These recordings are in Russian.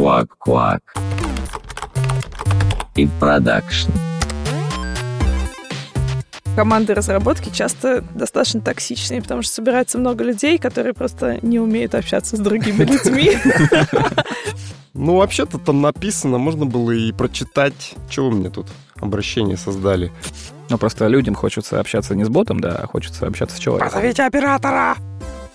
Квак-квак. И продакшн. Команды разработки часто достаточно токсичные, потому что собирается много людей, которые просто не умеют общаться с другими людьми. Ну, вообще-то там написано, можно было и прочитать. Чего вы мне тут обращение создали? Ну, просто людям хочется общаться не с ботом, да, а хочется общаться с человеком. Позовите оператора!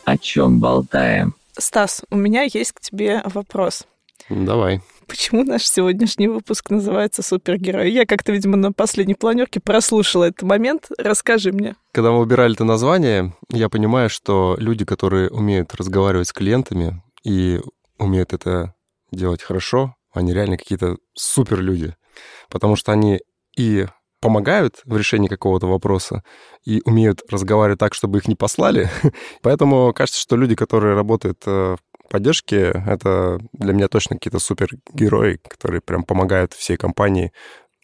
О чем болтаем? Стас, у меня есть к тебе вопрос. Давай. Почему наш сегодняшний выпуск называется «Супергерой»? Я как-то, видимо, на последней планерке прослушала этот момент. Расскажи мне. Когда мы выбирали это название, я понимаю, что люди, которые умеют разговаривать с клиентами и умеют это делать хорошо, они реально какие-то супер люди. Потому что они и помогают в решении какого-то вопроса и умеют разговаривать так, чтобы их не послали. Поэтому кажется, что люди, которые работают э, в поддержке, это для меня точно какие-то супергерои, которые прям помогают всей компании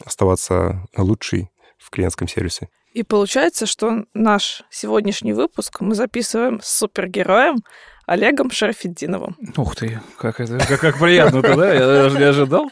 оставаться лучшей в клиентском сервисе. И получается, что наш сегодняшний выпуск мы записываем с супергероем Олегом Шарафеддиновым. Ух ты, как это, как, как приятно-то, да? Я даже не ожидал.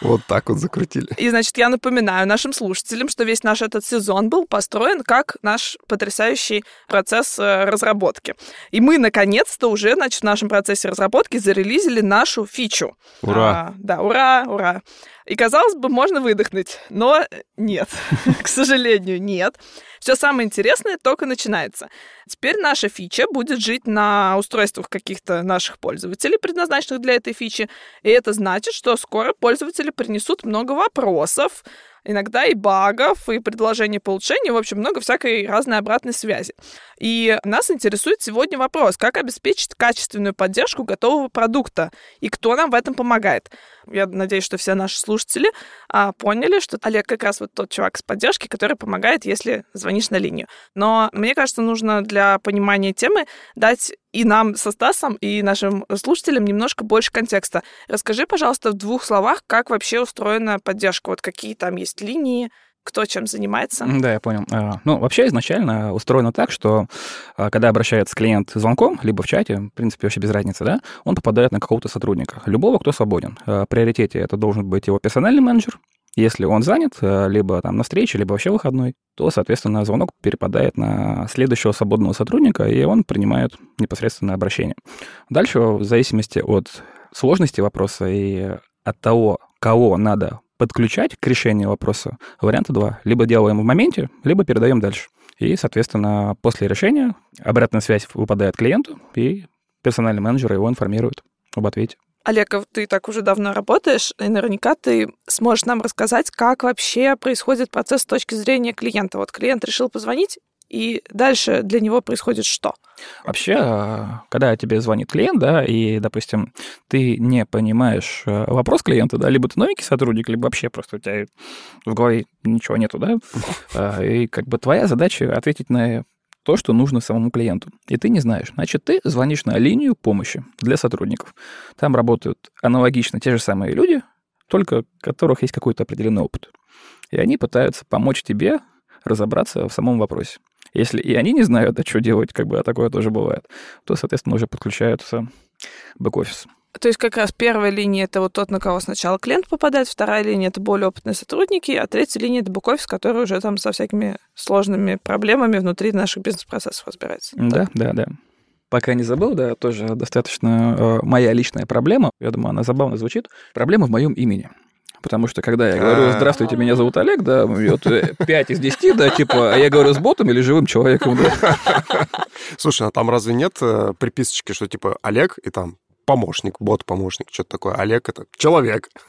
Вот так вот закрутили. И, значит, я напоминаю нашим слушателям, что весь наш этот сезон был построен как наш потрясающий процесс э, разработки. И мы, наконец-то, уже, значит, в нашем процессе разработки зарелизили нашу фичу. Ура! А, да, ура, ура. И, казалось бы, можно выдохнуть, но нет, к сожалению, нет. Все самое интересное только начинается. Теперь наша фича будет жить на устройствах каких-то наших пользователей, предназначенных для этой фичи. И это значит, что скоро пользователи принесут много вопросов, иногда и багов, и предложений по улучшению, в общем, много всякой разной обратной связи. И нас интересует сегодня вопрос, как обеспечить качественную поддержку готового продукта, и кто нам в этом помогает. Я надеюсь, что все наши слушатели а, поняли, что Олег как раз вот тот чувак с поддержки, который помогает, если звонишь на линию. Но мне кажется, нужно для понимания темы дать и нам со Стасом, и нашим слушателям немножко больше контекста. Расскажи, пожалуйста, в двух словах, как вообще устроена поддержка, вот какие там есть линии, кто чем занимается. Да, я понял. А, Ну, вообще изначально устроено так, что а, когда обращается клиент звонком, либо в чате, в принципе, вообще без разницы, да, он попадает на какого-то сотрудника, любого, кто свободен. А, В приоритете это должен быть его персональный менеджер, если он занят, а, либо там на встрече, либо вообще выходной, то, соответственно, звонок перепадает на следующего свободного сотрудника, и он принимает непосредственно обращение. Дальше, в зависимости от сложности вопроса и от того, кого надо подключать к решению вопроса, варианта два. Либо делаем в моменте, либо передаем дальше. И, соответственно, после решения обратная связь выпадает клиенту, и персональный менеджер его информирует об ответе. Олег, а ты так уже давно работаешь, и наверняка ты сможешь нам рассказать, как вообще происходит процесс с точки зрения клиента. Вот клиент решил позвонить, и дальше для него происходит что? Вообще, а, когда тебе звонит клиент, да, и, допустим, ты не понимаешь э, вопрос клиента, да, либо ты новенький сотрудник, либо вообще просто у тебя в голове ничего нету, да, а, и как бы твоя задача ответить на то, что нужно самому клиенту. И ты не знаешь. Значит, ты звонишь на линию помощи для сотрудников. Там работают аналогично те же самые люди, только у которых есть какой-то определенный опыт. И они пытаются помочь тебе разобраться в самом вопросе. Если и они не знают, а что делать, как бы, а такое тоже бывает, то, соответственно, уже подключаются бэк-офис. То есть как раз первая линия — это вот тот, на кого сначала клиент попадает, вторая линия — это более опытные сотрудники, а третья линия — это бэк-офис, который уже там со всякими сложными проблемами внутри наших бизнес-процессов разбирается. Да, да, да. Пока не забыл, да, тоже достаточно э, моя личная проблема, я думаю, она забавно звучит, проблема в моем имени. Потому что когда я говорю, здравствуйте, меня зовут Олег, да, вот 5 из 10, да, типа, а я говорю с ботом или живым человеком, да. Слушай, а там разве нет э, приписочки, что типа Олег и там помощник, бот-помощник, что-то такое. Олег — это человек.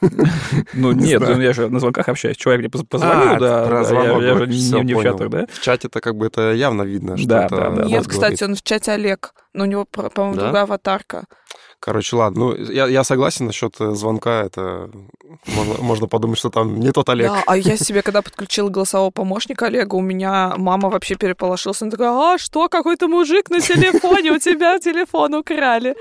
Ну, Не нет, ну, я же на звонках общаюсь. Человек мне поз- позвонил, А, да, про да, звонок я, же не, в чатах, да. В чате-то как бы это явно видно, что Да, это да, да. бот Нет, кстати, он в чате Олег, но у него, по-моему, другая аватарка. Короче, ладно. Ну, я, я согласен насчет э, звонка. Это можно, можно подумать, что там не тот Олег. Да, а я себе, когда подключила голосового помощника Олега, у меня мама вообще переполошилась. Она такая, а что, какой-то мужик на телефоне, у тебя телефон украли.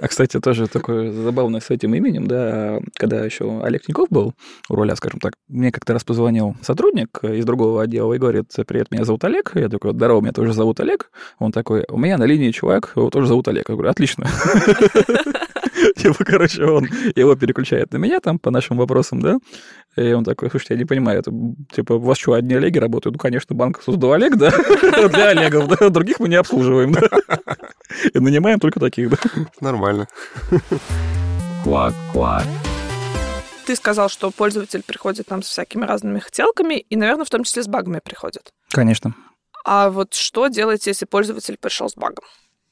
А, кстати, тоже такое забавное с этим именем, да, когда еще Олег Тиньков был у руля, скажем так, мне как-то раз позвонил сотрудник из другого отдела и говорит, привет, меня зовут Олег. Я такой, здорово, меня тоже зовут Олег. Он такой, у меня на линии чувак, его тоже зовут Олег. Я говорю, отлично. Типа, короче, он его переключает на меня там по нашим вопросам, да? И он такой, слушайте, я не понимаю, это, типа, у вас что, одни Олеги работают? Ну, конечно, банк создал Олег, да? Для Олегов, да? Других мы не обслуживаем, да? И нанимаем только таких, да? Нормально. Квак-квак. Ты сказал, что пользователь приходит там с всякими разными хотелками, и, наверное, в том числе с багами приходит. Конечно. А вот что делать, если пользователь пришел с багом?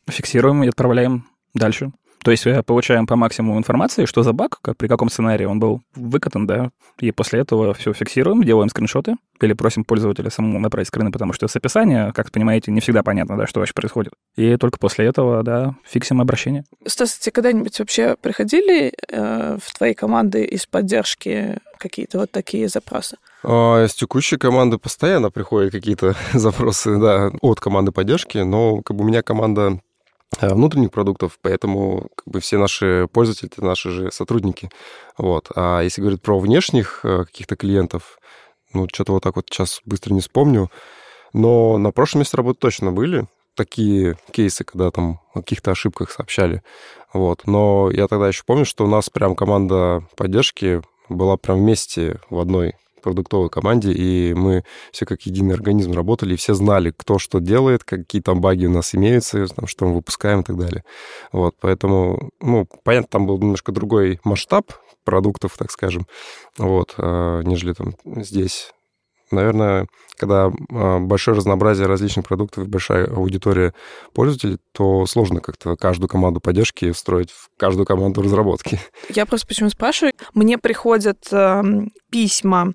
Фиксируем и отправляем дальше. То есть э, получаем по максимуму информации, что за баг, как, при каком сценарии он был выкатан, да, и после этого все фиксируем, делаем скриншоты или просим пользователя самому направить скрины, потому что с описания, как понимаете, не всегда понятно, да, что вообще происходит. И только после этого, да, фиксим обращение. Стас, тебе когда-нибудь вообще приходили э, в твои команды из поддержки какие-то вот такие запросы? А, С текущей команды постоянно приходят какие-то запросы, да, от команды поддержки, но как бы у меня команда внутренних продуктов, поэтому как бы все наши пользователи это наши же сотрудники. Вот. А если говорить про внешних э, каких-то клиентов, ну, что-то вот так вот сейчас быстро не вспомню, но на прошлом месте работы точно были такие кейсы, когда там о каких-то ошибках сообщали. Вот. Но я тогда еще помню, что у нас прям команда поддержки была прям вместе в одной продуктовой команде, и мы все как единый организм работали, и все знали, кто что делает, какие там баги у нас имеются, там, что мы выпускаем и так далее. Вот, поэтому, ну, понятно, там был немножко другой масштаб продуктов, так скажем, вот, а, нежели там здесь. Наверное, когда а, большое разнообразие различных продуктов и большая аудитория пользователей, то сложно как-то каждую команду поддержки встроить в каждую команду разработки. Я просто почему спрашиваю. Мне приходят э, письма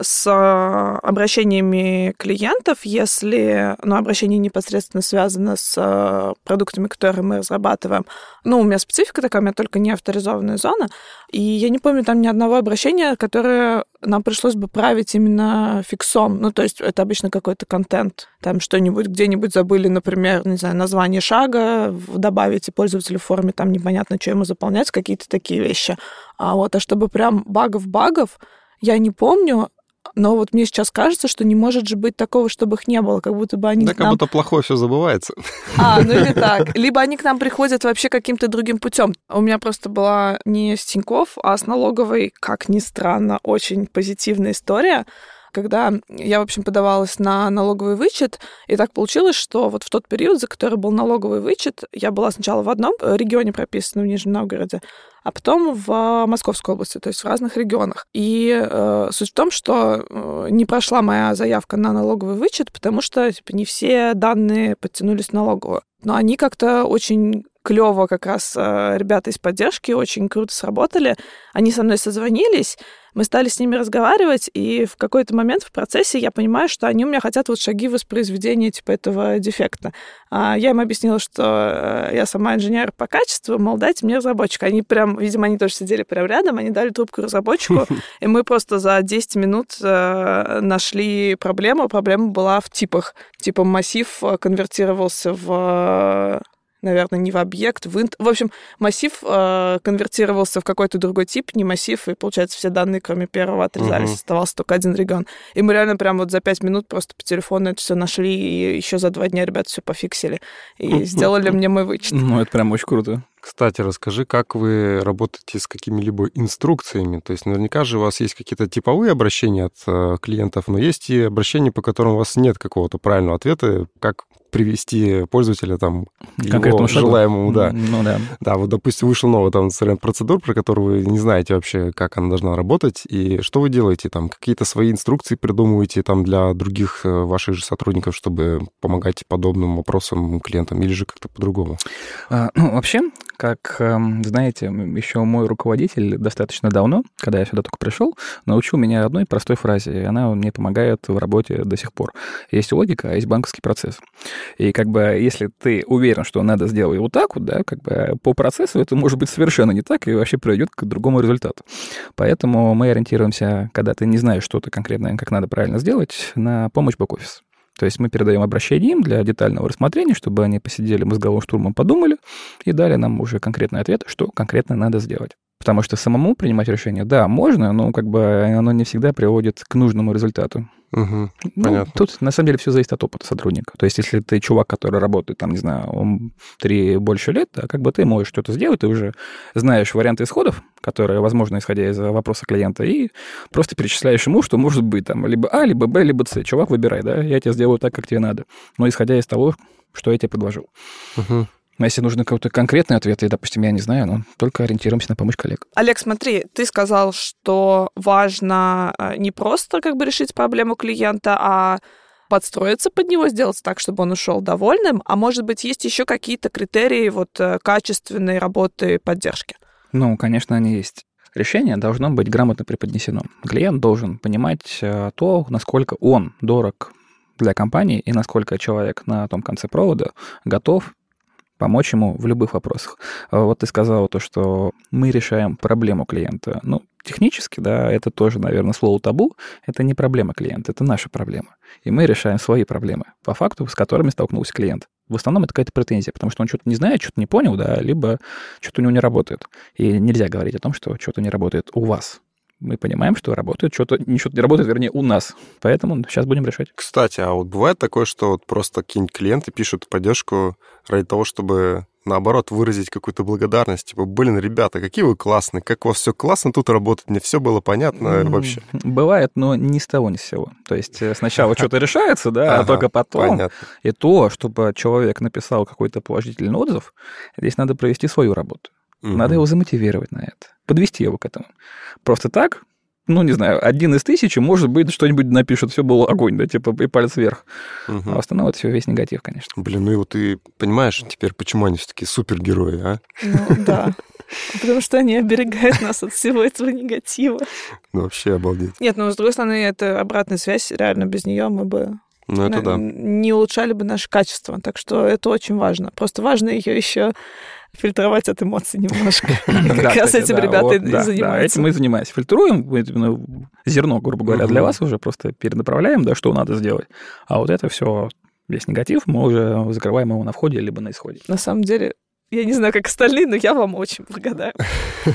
с э, обращениями клиентов, если ну, обращение непосредственно связано с э, продуктами, которые мы разрабатываем. Ну, у меня специфика такая, у меня только не авторизованная зона, и я не помню там ни одного обращения, которое нам пришлось бы править именно фиксом. Ну, то есть это обычно какой-то контент. Там что-нибудь где-нибудь забыли, например, не знаю, название шага, добавить и пользователю в форме, там непонятно, что ему заполнять, какие-то такие вещи. А вот, а чтобы прям багов-багов, я не помню, но вот мне сейчас кажется, что не может же быть такого, чтобы их не было, как будто бы они Да, как нам... будто плохое все забывается. А, ну или так. Либо они к нам приходят вообще каким-то другим путем. У меня просто была не с Тинькофф, а с налоговой, как ни странно, очень позитивная история когда я, в общем, подавалась на налоговый вычет, и так получилось, что вот в тот период, за который был налоговый вычет, я была сначала в одном регионе прописана, в Нижнем Новгороде, а потом в Московской области, то есть в разных регионах. И э, суть в том, что э, не прошла моя заявка на налоговый вычет, потому что типа, не все данные подтянулись в налоговую. Но они как-то очень клево как раз э, ребята из поддержки очень круто сработали. Они со мной созвонились, мы стали с ними разговаривать, и в какой-то момент в процессе я понимаю, что они у меня хотят вот шаги воспроизведения типа этого дефекта. А я им объяснила, что э, я сама инженер по качеству, мол, дайте мне разработчика. Они прям, видимо, они тоже сидели прям рядом, они дали трубку разработчику, и мы просто за 10 минут э, нашли проблему. Проблема была в типах. Типа массив э, конвертировался в наверное, не в объект, в инт. В общем, массив э, конвертировался в какой-то другой тип, не массив, и, получается, все данные, кроме первого, отрезались, Мгм. оставался только один регион. И мы реально прям вот за пять минут просто по телефону это все нашли, и еще за два дня ребята все пофиксили. И сделали мне мой вычет. Ну, это прям очень круто. Кстати, расскажи, как вы работаете с какими-либо инструкциями? То есть наверняка же у вас есть какие-то типовые обращения от э, клиентов, но есть и обращения, по которым у вас нет какого-то правильного ответа, как привести пользователя там к его шагу. желаемому, да. Ну да. Да, вот, допустим, вышел новый там инструмент процедур, про которую вы не знаете вообще, как она должна работать, и что вы делаете там? Какие-то свои инструкции придумываете там для других э, ваших же сотрудников, чтобы помогать подобным вопросам клиентам, или же как-то по-другому? А, ну, вообще, как эм, знаете, еще мой руководитель достаточно давно, когда я сюда только пришел, научил меня одной простой фразе, и она мне помогает в работе до сих пор. Есть логика, а есть банковский процесс. И как бы если ты уверен, что надо сделать вот так вот, да, как бы по процессу это может быть совершенно не так и вообще приведет к другому результату. Поэтому мы ориентируемся, когда ты не знаешь что-то конкретное, как надо правильно сделать, на помощь бэк-офис. То есть мы передаем обращение им для детального рассмотрения, чтобы они посидели мозговым штурмом, подумали и дали нам уже конкретный ответ, что конкретно надо сделать. Потому что самому принимать решение, да, можно, но как бы оно не всегда приводит к нужному результату. Мгм. Ну, Понятно. тут на самом деле все зависит от опыта сотрудника. То есть, если ты чувак, который работает, там, не знаю, он три больше лет, да, как бы ты можешь что-то сделать, ты уже знаешь варианты исходов, которые возможны, исходя из вопроса клиента, и просто перечисляешь ему, что может быть там либо А, либо Б, либо С. Чувак, выбирай, да, я тебе сделаю так, как тебе надо. Но исходя из того, что я тебе предложил. Мгм. Но если нужно какой-то конкретный ответ, и, допустим, я не знаю, ну, только ориентируемся на помощь коллег. Олег, смотри, ты сказал, что важно э, не просто как бы решить проблему клиента, а подстроиться под него, сделать так, чтобы он ушел довольным. А может быть, есть еще какие-то критерии вот э, качественной работы поддержки? Ну, конечно, они есть. Решение должно быть грамотно преподнесено. Клиент должен понимать э, то, насколько он дорог для компании и насколько человек на том конце провода готов помочь ему в любых вопросах. А Вот ты сказал то, что мы решаем проблему клиента. Ну, технически, да, это тоже, наверное, слово табу. Это не проблема клиента, это наша проблема. И мы решаем свои проблемы, по факту, с которыми столкнулся клиент. В основном это какая-то претензия, потому что он что-то не знает, что-то не понял, да, либо что-то у него не работает. И нельзя говорить о том, что что-то не работает у вас. Мы понимаем, что работает, что-то не, что-то не работает, вернее, у нас. Поэтому сейчас будем решать. Кстати, а вот бывает такое, что вот просто какие-нибудь клиенты пишут поддержку ради того, чтобы наоборот выразить какую-то благодарность. Типа, блин, ребята, какие вы классные, как у вас все классно тут работает, мне все было понятно вообще. Бывает, но не с того, ни с сего. То есть э, сначала что-то решается, да, а только потом. И то, чтобы человек написал какой-то положительный отзыв, здесь надо провести свою работу. Мгм. Надо его замотивировать на это, подвести его к этому. Просто так, ну, не знаю, один из тысячи, может быть, что-нибудь напишет, все было огонь, да, типа, и палец вверх. Мгм. А в основном это все весь негатив, конечно. Блин, ну и вот ты понимаешь теперь, почему они все такие супергерои, а? Ну, да. Потому что они оберегают нас от всего этого негатива. Ну, вообще обалдеть. Нет, ну, с другой стороны, это обратная связь. Реально, без нее мы бы Ну, это на- да. не улучшали бы наше качество. Так что это очень важно. Просто важно ее еще фильтровать от эмоций немножко. Как раз этим ребята и занимаются. этим мы и занимаемся. Фильтруем именно зерно, грубо говоря, для вас уже просто перенаправляем, да, что надо сделать. А вот это все, весь негатив, мы уже закрываем его на входе либо на исходе. На самом деле, я не знаю, как остальные, но я вам очень благодарна.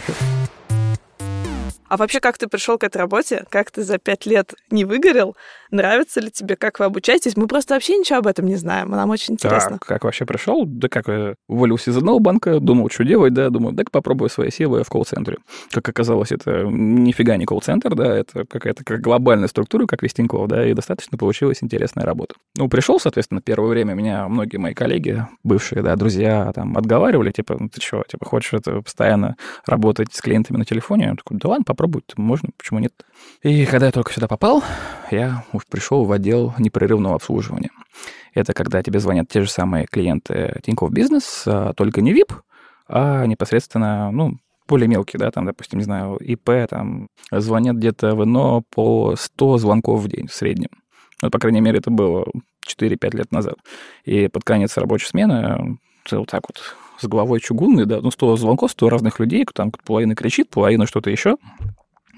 А вообще, как ты пришел к этой работе? Как ты за пять лет не выгорел? Нравится ли тебе, как вы обучаетесь? Мы просто вообще ничего об этом не знаем. Нам очень интересно. Так, как вообще пришел? Да как, э, уволился из одного банка, думал, что делать, да, думаю, так попробую свои силы в колл-центре. Как оказалось, это нифига не колл-центр, да, это какая-то как глобальная структура, как Вестинков, да, и достаточно получилась интересная работа. Ну, пришел, соответственно, первое время меня многие мои коллеги, бывшие, да, друзья, там, отговаривали, типа, ну, ты что, типа, хочешь это постоянно работать с клиентами на телефоне? Я такой, да ладно, попробуй, можно, почему нет? И когда я только сюда попал, я пришел в отдел непрерывного обслуживания. Это когда тебе звонят те же самые клиенты Тинькофф Бизнес, а, только не VIP, а непосредственно, ну, более мелкие, да, там, допустим, не знаю, ИП, там, звонят где-то в ИНО по 100 звонков в день в среднем. Ну, по крайней мере, это было 4-5 лет назад. И под конец рабочей смены ты вот так вот с головой чугунный, да, ну, 100 звонков, 100 разных людей, там половина кричит, половина что-то еще.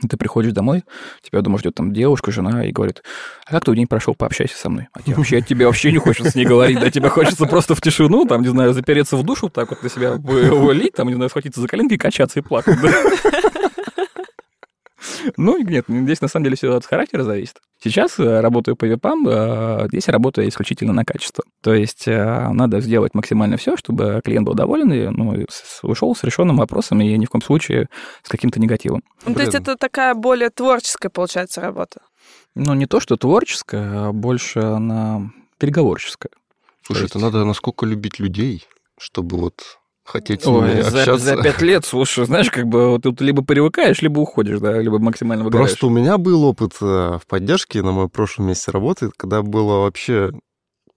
Ты приходишь домой, тебя дома ждет там девушка, жена, и говорит, а как твой день прошел, пообщайся со мной. А тебе вообще, тебе вообще не хочется с ней говорить, да, тебе хочется просто в тишину, там, не знаю, запереться в душу, так вот на себя вылить, там, не знаю, схватиться за коленки качаться и плакать. Ну, нет, здесь на самом деле все от характера зависит. Сейчас э, работаю по випам, э, здесь работаю исключительно на качество. То есть э, надо сделать максимально все, чтобы клиент был доволен и ну, ушел с решенным вопросом и ни в коем случае с каким-то негативом. Ну, то есть это такая более творческая, получается, работа. Ну, не то, что творческое, а больше она переговорческая. Слушай, То это есть- надо насколько любить людей, чтобы вот хотеть Ой, ними за, общаться. за пять лет, слушай, знаешь, как бы вот тут либо привыкаешь, либо уходишь, да, либо максимально выгораешь. Просто у меня был опыт э, в поддержке на моем прошлом месте работы, когда было вообще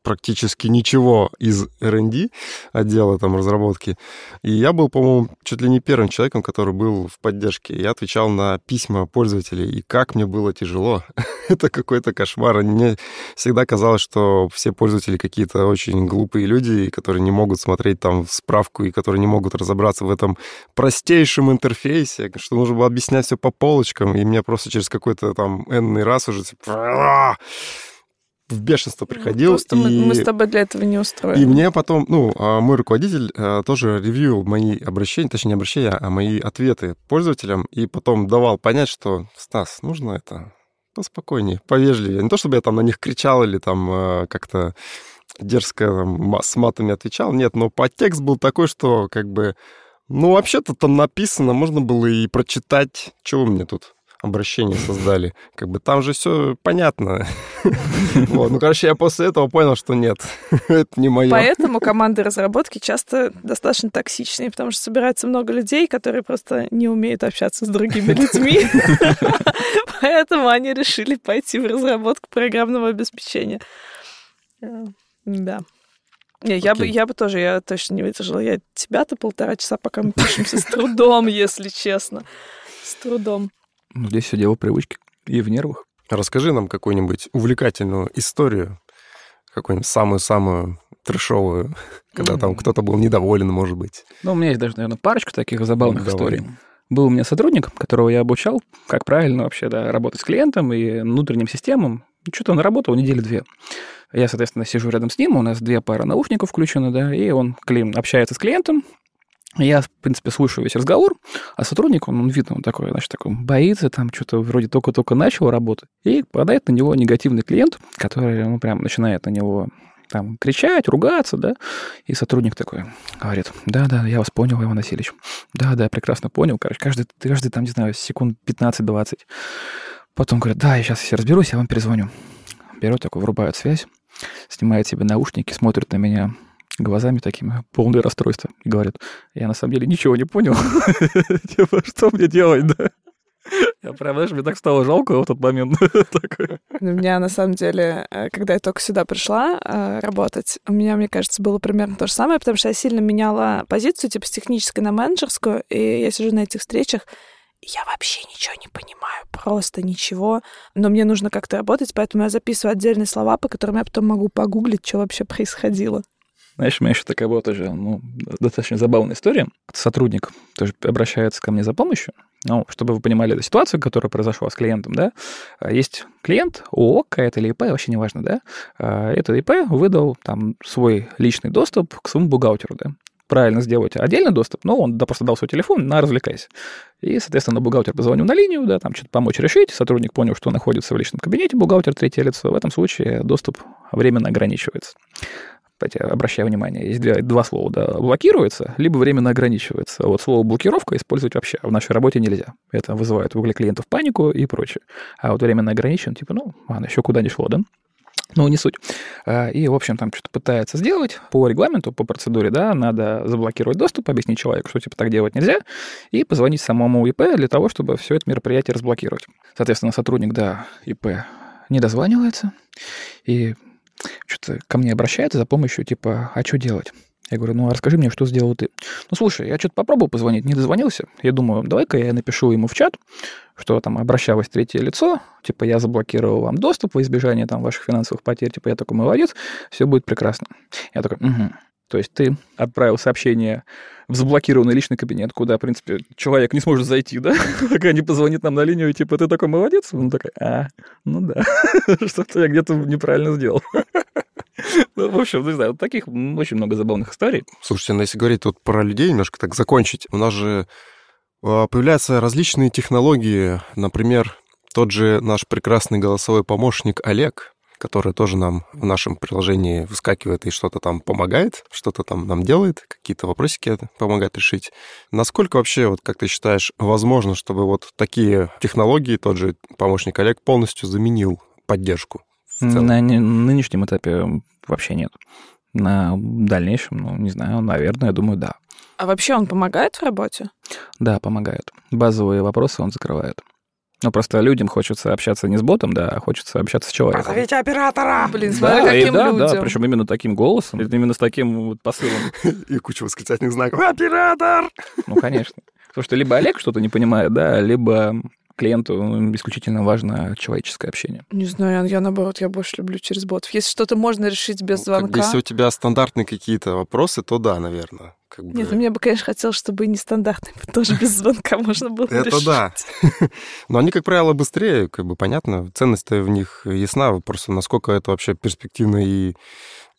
практически ничего из R&D отдела там разработки. И я был, по-моему, чуть ли не первым человеком, который был в поддержке. Я отвечал на письма пользователей, и как мне было тяжело. Это какой-то кошмар. Мне всегда казалось, что все пользователи какие-то очень глупые люди, которые не могут смотреть там справку и которые не могут разобраться в этом простейшем интерфейсе, что нужно было объяснять все по полочкам, и мне просто через какой-то там энный раз уже типа! В бешенство приходил. Просто мы, и... мы с тобой для этого не устроены. И мне потом, ну, а, мой руководитель а, тоже ревьюил мои обращения, точнее, не обращения, а мои ответы пользователям, и потом давал понять, что, Стас, нужно это поспокойнее, повежливее. Не то, чтобы я там на них кричал или там э, как-то дерзко там, с матами отвечал, нет, но подтекст был такой, что как бы, ну, вообще-то там написано, можно было и прочитать, чего вы мне тут обращение создали. Как бы там же все понятно. Вот. Ну, короче, я после этого понял, что нет, это не мое. Поэтому команды разработки часто достаточно токсичные, потому что собирается много людей, которые просто не умеют общаться с другими людьми. Поэтому они решили пойти в разработку программного обеспечения. Э, Да. Не, я бы, я бы тоже, я точно не выдержала. Я тебя-то полтора часа, пока мы пишемся, с трудом, если честно. С трудом. Ну, Здесь все дело в привычке и в нервах. Расскажи нам какую-нибудь увлекательную историю, какую-нибудь самую-самую трешовую, когда там кто-то был недоволен, может быть. Ну, у меня есть даже, наверное, парочка таких забавных Давай. историй. Был у меня сотрудник, которого я обучал, как правильно вообще да, работать с клиентом и внутренним системам. Что-то он работал недели две. Я, соответственно, сижу рядом с ним, у нас две пары наушников включены, да, и он клиент, общается с клиентом. Я, в принципе, слушаю весь разговор, а сотрудник, он, он видно, он такой, значит, такой боится, там что-то вроде только-только начал работать, и попадает на него негативный клиент, который, ну, прям начинает на него там кричать, ругаться, да, и сотрудник такой говорит, да-да, я вас понял, Иван Васильевич, да-да, прекрасно понял, короче, каждый, каждый там, не знаю, секунд 15-20. Потом говорит, да, я сейчас все разберусь, я вам перезвоню. Берет такой, врубает связь, снимает себе наушники, смотрит на меня глазами такими, полные расстройства, и говорит, я на самом деле ничего не понял. Типа, что мне делать, да? Я прям, знаешь, мне так стало жалко в тот момент. У меня, на самом деле, э, когда я только сюда пришла э, работать, у меня, мне кажется, было примерно то же самое, потому что я сильно меняла позицию, типа, с технической на менеджерскую, и я сижу на этих встречах, я вообще ничего не понимаю, просто ничего. Но мне нужно как-то работать, поэтому я записываю отдельные слова, по которым я потом могу погуглить, что вообще происходило. Знаешь, у меня еще такая была тоже, ну, достаточно забавная история. Сотрудник тоже обращается ко мне за помощью. Ну, чтобы вы понимали эту ситуацию, которая произошла с клиентом, да, а, есть клиент, ООО какая-то или ИП, вообще неважно, да, А, этот ИП выдал там свой личный доступ к своему бухгалтеру, да, правильно сделать отдельный доступ, но он да, просто дал свой телефон на развлекайся. И, соответственно, бухгалтер позвонил на линию, да, там что-то помочь решить, сотрудник понял, что он находится в личном кабинете, бухгалтер третье лицо, в этом случае доступ временно ограничивается. Кстати, обращаю внимание, есть две- два слова, да, блокируется, либо временно ограничивается. Вот слово блокировка использовать вообще в нашей работе нельзя. Это вызывает угле клиентов панику и прочее. А вот временно ограничен, типа, ну, ладно, еще куда ни шло, да? Ну, не суть. А, И, в общем, там что-то пытается сделать по регламенту, по процедуре, да, надо заблокировать доступ, объяснить человеку, что, типа, так делать нельзя, и позвонить самому ИП для того, чтобы все это мероприятие разблокировать. Соответственно, сотрудник, да, ИП не дозванивается, и что-то ко мне обращается за помощью, типа, а что делать? Я говорю, ну, а расскажи мне, что сделал ты. Ну, слушай, я что-то попробовал позвонить, не дозвонился. Я думаю, давай-ка я напишу ему в чат, что там обращалось третье лицо, типа, я заблокировал вам доступ во избежание там ваших финансовых потерь, типа, я такой молодец, все будет прекрасно. Я такой, угу. То есть ты отправил сообщение в заблокированный личный кабинет, куда, в принципе, человек не сможет зайти, да, пока не позвонит нам на линию, и типа, ты такой молодец? Он такой, а, ну да, что-то я где-то неправильно сделал. Ну, в общем, не знаю, таких очень много забавных историй. Слушайте, ну если говорить вот про людей, немножко так закончить, у нас же а, появляются различные технологии, например, тот же наш прекрасный голосовой помощник Олег, который тоже нам в нашем приложении выскакивает и что-то там помогает, что-то там нам делает, какие-то вопросики помогает решить. Насколько вообще, вот как ты считаешь, возможно, чтобы вот такие технологии, тот же помощник Олег полностью заменил поддержку? На не- нынешнем этапе вообще нет. На дальнейшем, ну, не знаю, наверное, я думаю, да. А вообще он помогает в работе? Да, помогает. Базовые вопросы он закрывает. Ну, просто людям хочется общаться не с ботом, да, а хочется общаться с человеком. оператора! Блин, Да, смотря и каким да, людям. да, причем именно таким голосом, именно с таким вот посылом. И куча восклицательных знаков. Оператор! Ну, конечно. Потому что либо Олег что-то не понимает, да, либо клиенту ну, исключительно важно человеческое общение. Не знаю, я наоборот, я больше люблю через ботов. Если что-то можно решить без Ну, как бы, звонка. Если у тебя стандартные какие-то вопросы, то да, наверное. Как бы... Нет, ну мне бы, конечно, хотелось, чтобы и нестандартный тоже без звонка можно было Это решить. да. Но они, как правило, быстрее, как бы понятно. Ценность в них ясна. Просто насколько это вообще перспективно и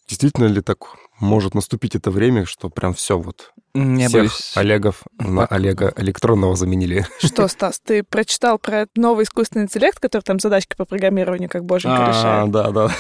действительно ли так может наступить это время, что прям все вот Не всех боюсь. Олегов на Олега электронного заменили. Что, Стас, ты прочитал про этот новый искусственный интеллект, который там задачки по программированию как боженька А, решает? да, да.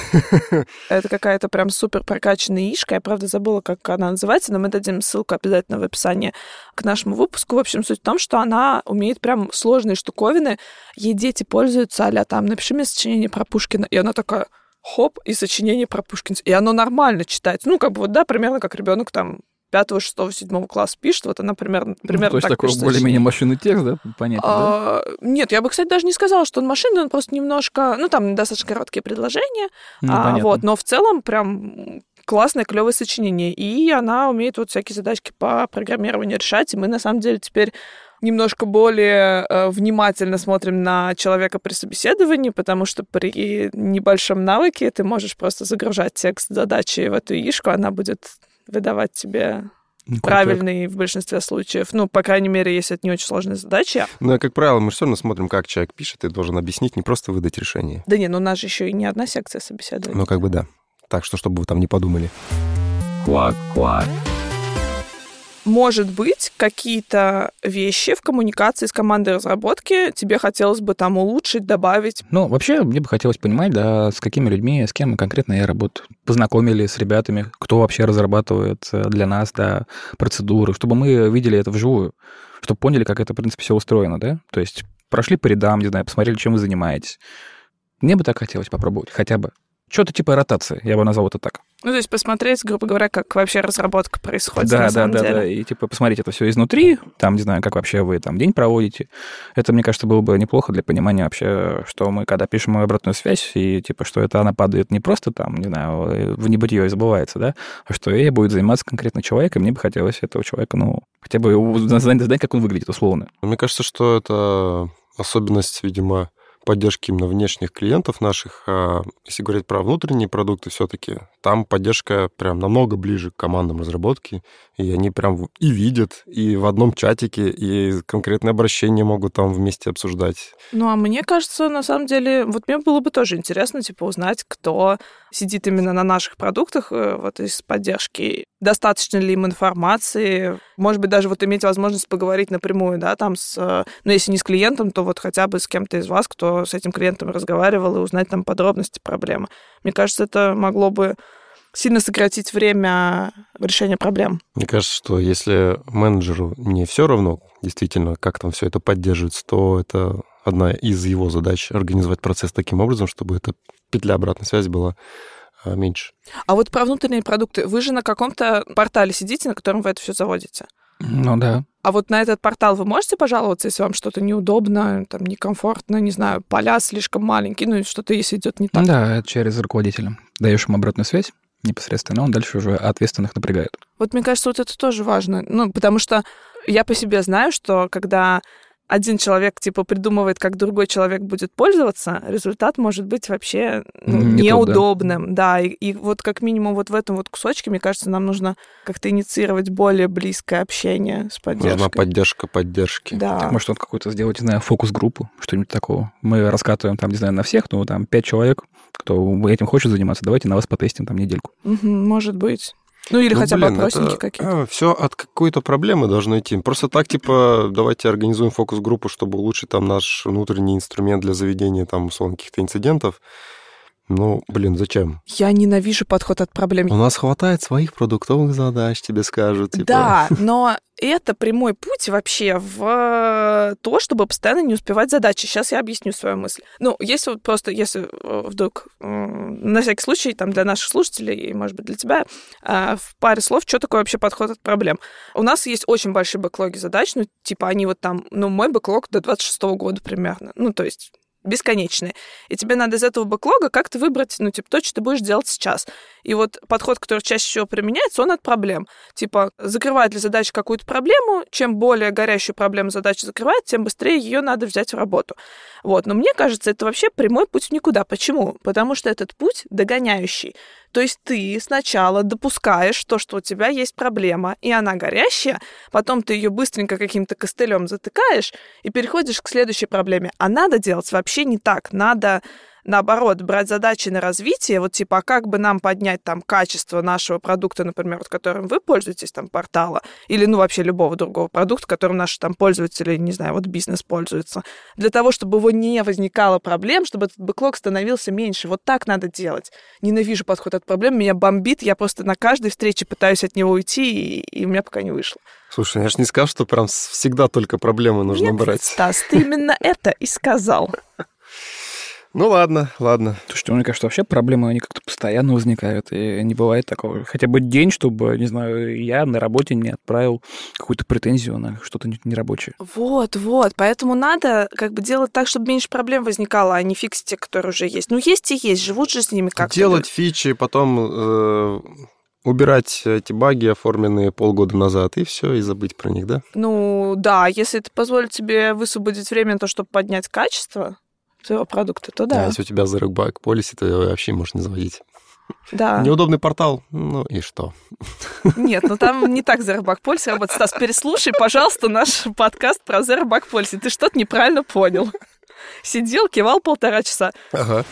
Это какая-то прям супер прокачанная ишка. Я, правда, забыла, как она называется, но мы дадим ссылку обязательно в описании к нашему выпуску. В общем, суть в том, что она умеет прям сложные штуковины. Ей дети пользуются, а там, напиши мне сочинение про Пушкина. И она такая, хоп, и сочинение про Пушкина. И оно нормально читается. Ну, как бы вот, да, примерно как ребенок там пятого, шестого, седьмого класса пишет, вот она примерно, Ну, примерно то есть так такой более-менее машинный текст, да, понятно, да? А, Нет, я бы, кстати, даже не сказала, что он машинный, он просто немножко, ну, там достаточно короткие предложения, Ну, а, понятно. вот, но в целом прям классное, клевое сочинение. И она умеет вот всякие задачки по программированию решать, и мы, на самом деле, теперь немножко более э, внимательно смотрим на человека при собеседовании, потому что при небольшом навыке ты можешь просто загружать текст задачи в эту яишку, она будет выдавать тебе Ну, правильный в большинстве случаев. Ну, по крайней мере, если это не очень сложные задачи. Ну, и, как правило, мы все равно смотрим, как человек пишет, и должен объяснить, не просто выдать решение. Да не, ну у нас же еще и не одна секция собеседования. Ну, как бы да. Так что, чтобы вы там не подумали. Квак-квак. Может быть, какие-то вещи в коммуникации с командой разработки тебе хотелось бы там улучшить, добавить. Ну, вообще, мне бы хотелось понимать, да, с какими людьми, с кем конкретно я работаю. Познакомили с ребятами, кто вообще разрабатывает э, для нас, да, процедуры, чтобы мы видели это вживую, чтобы поняли, как это, в принципе, все устроено, да. То есть прошли по рядам, не знаю, посмотрели, чем вы занимаетесь. Мне бы так хотелось попробовать, хотя бы. Что-то типа ротации, я бы назвал это так. Ну, то есть посмотреть, грубо говоря, как вообще разработка происходит да, на да, самом да, деле. да. И типа посмотреть это все изнутри, там, не знаю, как вообще вы там день проводите. Это, мне кажется, было бы неплохо для понимания вообще, что мы, когда пишем обратную связь, и типа, что это она падает не просто там, не знаю, в небытие и забывается, да, а что ей будет заниматься конкретно человек, и мне бы хотелось этого человека, ну, хотя бы знать, знать, как он выглядит условно. Мне кажется, что это особенность, видимо, поддержки именно внешних клиентов наших. А если говорить про внутренние продукты, все-таки там поддержка прям намного ближе к командам разработки, и они прям и видят, и в одном чатике, и конкретные обращения могут там вместе обсуждать. Ну, а мне кажется, на самом деле, вот мне было бы тоже интересно, типа, узнать, кто сидит именно на наших продуктах э, вот из поддержки. Достаточно ли им информации? Может быть, даже вот иметь возможность поговорить напрямую, да, там с... э, Ну, если не с клиентом, то вот хотя бы с кем-то из вас, кто с этим клиентом разговаривал, и узнать там подробности проблемы. Мне кажется, это могло бы сильно сократить время решения проблем. Мне кажется, что если менеджеру не все равно, действительно, как там все это поддерживается, то это одна из его задач организовать процесс таким образом, чтобы эта петля обратной связи была а, меньше. А вот про внутренние продукты. Вы же на каком-то портале сидите, на котором вы это все заводите. Ну да. А вот на этот портал вы можете пожаловаться, если вам что-то неудобно, там, некомфортно, не знаю, поля слишком маленькие, ну, что-то если идет не так. Да, это через руководителя. Даешь ему обратную связь непосредственно, он дальше уже ответственных напрягает. Вот мне кажется, вот это тоже важно. Ну, потому что я по себе знаю, что когда один человек, типа, придумывает, как другой человек будет пользоваться, результат может быть вообще ну, Не тот, да. неудобным. Да, и, и вот как минимум вот в этом вот кусочке, мне кажется, нам нужно как-то инициировать более близкое общение с поддержкой. Нужна поддержка поддержки. Да. Так, может, он какой-то сделать, не знаю, фокус-группу, что-нибудь такого. Мы раскатываем там, не знаю, на всех, ну, там, пять человек, кто этим хочет заниматься, давайте на вас потестим там недельку. Мгм, может быть. Ну, или Ну, хотя бы блин, опросники какие-то. все от какой-то проблемы должно идти. Просто так, типа, давайте организуем фокус-группу, чтобы улучшить там наш внутренний инструмент для заведения там, условно, каких-то инцидентов. Ну, блин, зачем? Я ненавижу подход от проблем. У нас хватает своих продуктовых задач, тебе скажут. Типа. Да, но это прямой путь вообще в то, чтобы постоянно не успевать задачи. Сейчас я объясню свою мысль. Ну, если вот просто, если э, вдруг, э, на всякий случай, там, для наших слушателей, и, может быть, для тебя, э, в паре слов, что такое вообще подход от проблем. У нас есть очень большие бэклоги задач, ну, типа, они вот там, ну, мой бэклог до 26 года примерно. Ну, то есть бесконечные. И тебе надо из этого бэклога как-то выбрать, ну, типа, то, что ты будешь делать сейчас. И вот подход, который чаще всего применяется, он от проблем. Типа, закрывает ли задача какую-то проблему, чем более горящую проблему задача закрывает, тем быстрее ее надо взять в работу. Вот. Но мне кажется, это вообще прямой путь в никуда. Почему? Потому что этот путь догоняющий. То есть ты сначала допускаешь то, что у тебя есть проблема, и она горящая, потом ты ее быстренько каким-то костылем затыкаешь и переходишь к следующей проблеме. А надо делать вообще не так. Надо наоборот, брать задачи на развитие, вот типа, а как бы нам поднять там качество нашего продукта, например, вот, которым вы пользуетесь, там, портала, или, ну, вообще любого другого продукта, которым наши там пользователи, не знаю, вот бизнес пользуется, для того, чтобы его не возникало проблем, чтобы этот бэклог становился меньше. Вот так надо делать. Ненавижу подход от проблем, меня бомбит, я просто на каждой встрече пытаюсь от него уйти, и, и у меня пока не вышло. Слушай, я же не сказал, что прям всегда только проблемы нужно Нет, брать. Стас, ты именно это и сказал. Ну ладно, ладно. Слушайте, мне кажется, вообще проблемы, они как-то постоянно возникают, и не бывает такого. Хотя бы день, чтобы, не знаю, я на работе не отправил какую-то претензию на что-то не- нерабочее. Вот, вот. Поэтому надо как бы делать так, чтобы меньше проблем возникало, а не фиксить те, которые уже есть. Ну, есть и есть, живут же с ними как-то. Делать фичи, потом э, убирать эти баги, оформленные полгода назад, и все, и забыть про них, да? Ну, да, если это позволит тебе высвободить время на то, чтобы поднять качество своего продукта, то А да. если у тебя Zero Bug Policy, то вообще можешь не заводить. Да. Неудобный портал, ну и что? Нет, ну там не так Bug Policy работает. Стас, переслушай, пожалуйста, наш подкаст про Bug Policy. Ты что-то неправильно понял. Сидел, кивал полтора часа. Ага.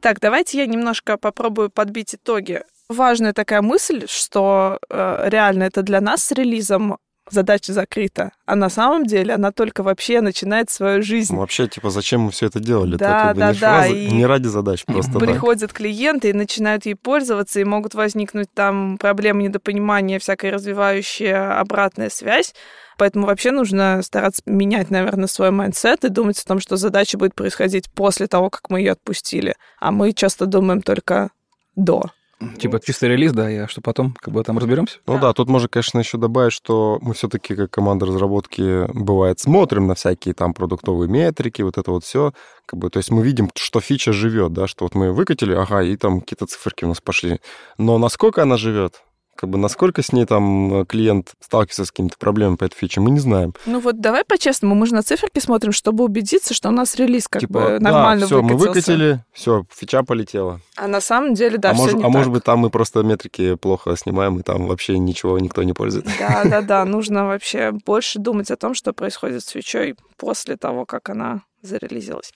Так, давайте я немножко попробую подбить итоги. Важная такая мысль, что э, реально это для нас с релизом задача закрыта, а на самом деле она только вообще начинает свою жизнь. Ну, Вообще, типа, зачем мы все это делали? Да, это как бы да, не, да, фраза- и- не ради задач, просто так. Приходят клиенты и начинают ей пользоваться, и могут возникнуть там проблемы недопонимания, всякая развивающая обратная связь. Поэтому вообще нужно стараться менять, наверное, свой mindset и думать о том, что задача будет происходить после того, как мы ее отпустили. А мы часто думаем только до. Типа чистый релиз, да, я что потом, как бы там разберемся. Ну да, тут можно, конечно, еще добавить, что мы все-таки как команда разработки бывает смотрим на всякие там продуктовые метрики, вот это вот все, как бы, то есть мы видим, что фича живет, да, что вот мы выкатили, ага, и там какие-то циферки у нас пошли, но насколько она живет, как бы насколько с ней там клиент сталкивается с какими-то проблемами по этой фиче, мы не знаем. Ну вот давай по-честному, мы же на циферки смотрим, чтобы убедиться, что у нас релиз как типа, бы нормально все, мы выкатили, все, фича полетела. А на самом деле, да, а все может, не а может так. быть, там мы просто метрики плохо снимаем, и там вообще ничего никто не пользуется. Да, да, да, нужно вообще больше думать о том, что происходит с свечой после того, как она зарелизилась.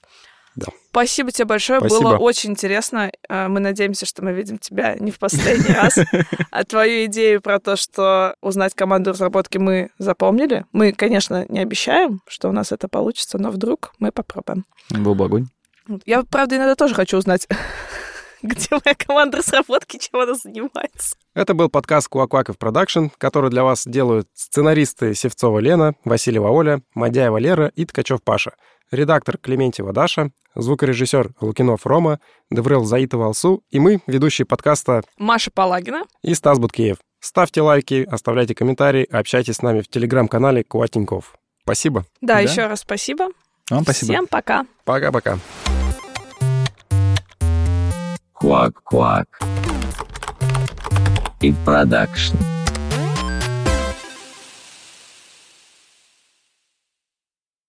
Спасибо тебе большое, Спасибо. было очень интересно. Э, Мы надеемся, что мы видим тебя не в последний раз. А твою идею про то, что узнать команду разработки мы запомнили. Мы, конечно, не обещаем, что у нас это получится, но вдруг мы попробуем. Был бы огонь. Я, правда, иногда тоже хочу узнать, где моя команда разработки, чем она занимается. Это был подкаст Куакуаков Production, который для вас делают сценаристы Севцова Лена, Васильева Оля, Мадяева Лера и Ткачев Паша. Редактор Клементьева Даша, звукорежиссер Лукинов Рома, DevRel Заитова Алсу и мы, ведущие подкаста Маша Палагина. и Стас Буткеев. Ставьте лайки, оставляйте комментарии, общайтесь с нами в телеграм-канале Куатеньков. Спасибо. Да, Да. еще раз спасибо. Вам спасибо. Всем пока. Пока-пока. Quack Quack. И продакшн.